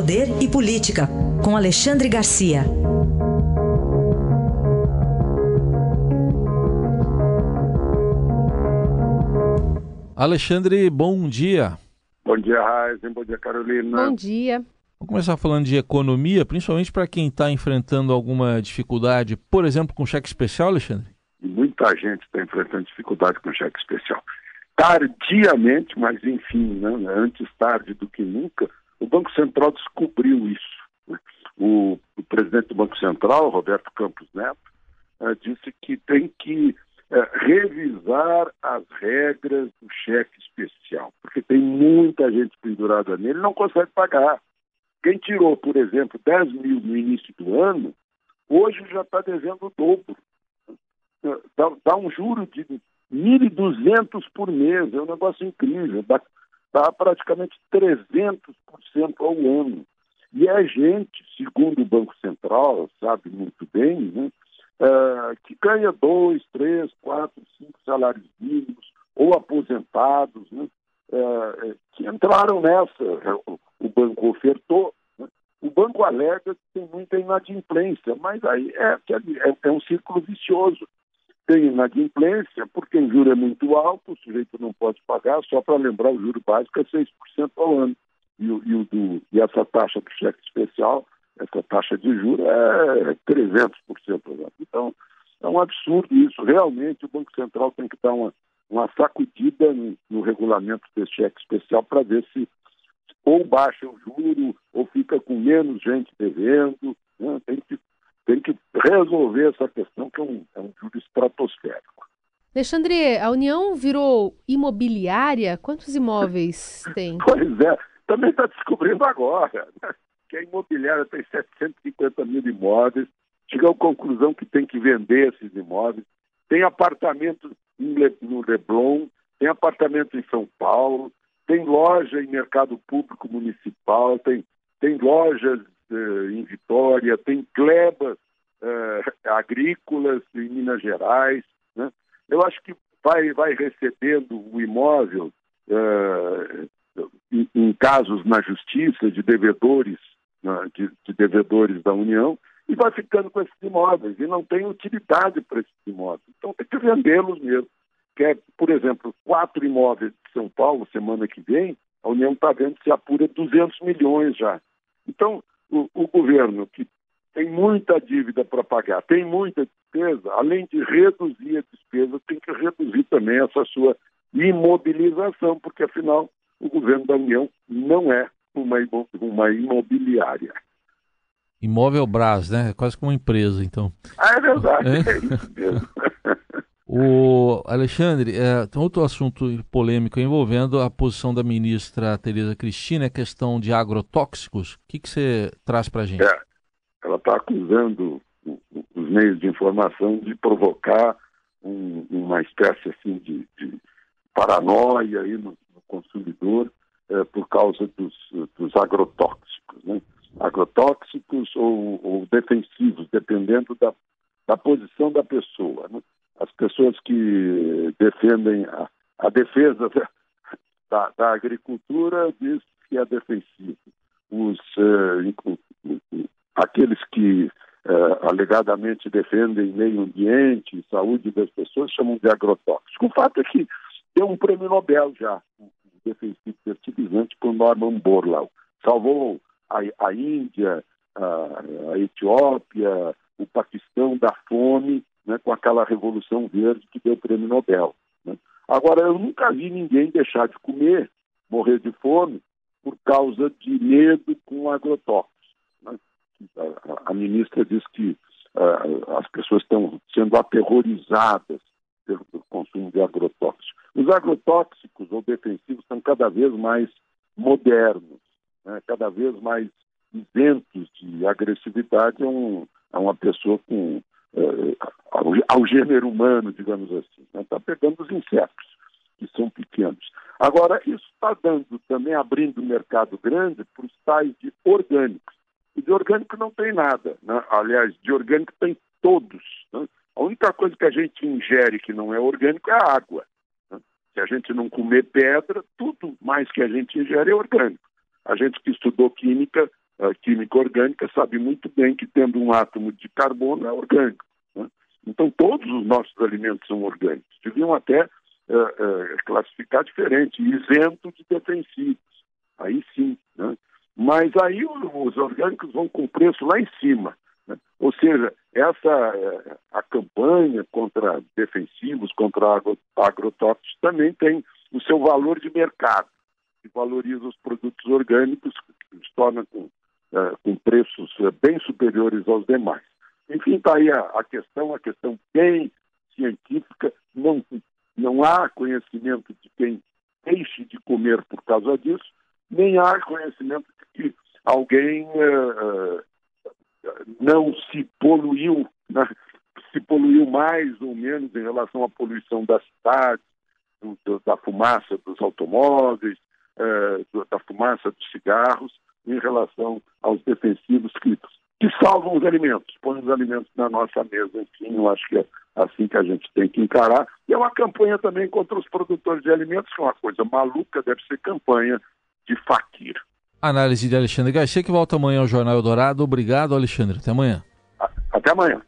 Poder e Política, com Alexandre Garcia. Alexandre, bom dia. Bom dia, Raizen. Bom dia, Carolina. Bom dia. Vamos começar falando de economia, principalmente para quem está enfrentando alguma dificuldade, por exemplo, com cheque especial, Alexandre? Muita gente está enfrentando dificuldade com cheque especial. Tardiamente, mas enfim, né, antes tarde do que nunca, o Banco Central descobriu isso. Né? O, o, presidente do Banco Central, Roberto Campos Neto, uh, disse que tem que uh, revisar as regras do cheque especial, porque tem muita gente pendurada nele não consegue pagar. Quem tirou, por exemplo, 10 mil no início do ano, hoje já está devendo o dobro. Dá, dá um juro de 1.200 por mês, é um negócio incrível, dá praticamente 300% ao ano. E é gente, segundo o Banco Central, sabe muito bem, né, é, que ganha dois, três, quatro, cinco salários mínimos, ou aposentados, né, é, que entraram nessa. O banco ofertou, né, o banco alega que tem muita inadimplência, mas aí é, é, é um círculo vicioso tem inadimplência, porque o juro é muito alto, o sujeito não pode pagar, só para lembrar, o juro básico é 6% ao ano. E, e, o do, e essa taxa do cheque especial, essa taxa de juro é 300% ao ano. Então, é um absurdo isso. Realmente, o Banco Central tem que dar uma, uma sacudida no, no regulamento desse cheque especial para ver se ou baixa o juro, ou fica com menos gente devendo. Né? Tem que tem que resolver essa questão, que é um, é um juro estratosférico. Alexandre, a União virou imobiliária? Quantos imóveis tem? Pois é, também está descobrindo agora né? que a imobiliária tem 750 mil imóveis, chegou à conclusão que tem que vender esses imóveis. Tem apartamento no Leblon, tem apartamento em São Paulo, tem loja em mercado público municipal, tem, tem lojas eh, em Vitória, tem glebas eh, agrícolas em Minas Gerais. Né? Eu acho que vai, vai recebendo o imóvel eh, em, em, casos na justiça de devedores, né, de, de devedores da União, e vai ficando com esses imóveis e não tem utilidade para esses imóveis. Então tem que vendê-los mesmo. Quer, por exemplo, quatro imóveis de São Paulo, semana que vem, a União está vendo se apura 200 milhões já. Então, o, o governo, que tem muita dívida para pagar, tem muita despesa, além de reduzir a despesa, tem que reduzir também essa sua imobilização, porque afinal o governo da União não é uma, uma imobiliária. Imóvel Brás, né? É quase como uma empresa, então. Ah, é verdade, é, é isso mesmo. O Alexandre, é, tem outro assunto polêmico envolvendo a posição da ministra Tereza Cristina, a questão de agrotóxicos. O que, que você traz para a gente? É, ela está acusando os meios de informação de provocar um, uma espécie assim de, de paranoia aí no, no consumidor é, por causa dos, dos agrotóxicos, né? agrotóxicos ou, ou defensivos, dependendo da, da posição da pessoa. Né? as pessoas que defendem a, a defesa da, da, agricultura diz que é defensivo. Os, uh, alegadamente defendem meio ambiente saúde das pessoas chamam de agrotóxico. O fato é que deu um prêmio Nobel já, um defensivo fertilizante, por Norman Borlaug. Salvou a, a Índia, a, a Etiópia, o Paquistão da fome né, com aquela Revolução Verde que deu o prêmio Nobel. Né? Agora, eu nunca vi ninguém deixar de comer, morrer de fome, por causa de medo com agrotóxicos. Né? A, a, ministra diz que uh, as pessoas estão sendo aterrorizadas pelo, consumo de agrotóxicos. Os agrotóxicos ou defensivos são cada vez mais modernos, né? cada vez mais isentos de agressividade a, um, a uma pessoa com uh, ao, ao, gênero humano, digamos assim. Está né? Tá pegando os insetos, que são pequenos. Agora, isso está dando também, abrindo um mercado grande para os tais de orgânicos. E de orgânico não tem nada. Né? Aliás, de orgânico tem todos. Né? A única coisa que a gente ingere que não é orgânico é a água. Né? Se a gente não comer pedra, tudo mais que a gente ingere é orgânico. A gente que estudou química uh, química orgânica sabe muito bem que tendo um átomo de carbono é orgânico. Né? Então todos os nossos alimentos são orgânicos. Deviam até uh, uh, classificar diferente, isento de defensivos. Aí sim. Né? Mas aí os orgânicos vão com preço lá em cima. Né? Ou seja, essa a campanha contra defensivos, contra agrotóxicos também tem o seu valor de mercado, que valoriza os produtos orgânicos, que os torna com, uh, com preços uh, bem superiores aos demais. Enfim, está aí a, a, questão, a questão bem científica, não, não há conhecimento de quem deixe de comer por causa disso, nem há conhecimento de que alguém uh, não se poluiu, né? se poluiu mais ou menos em relação à poluição das cidades, do, do, da fumaça dos automóveis, do, da fumaça dos cigarros, em relação aos defensivos que, que salvam os alimentos, põem os alimentos na nossa mesa. Enfim, eu acho que é assim que a gente tem que encarar. E é uma campanha também contra os produtores de alimentos, que é uma coisa maluca, deve ser campanha de faquir. Análise de Alexandre Garcia, que volta amanhã ao Jornal Eldorado. Obrigado, Alexandre. Até amanhã. Até amanhã.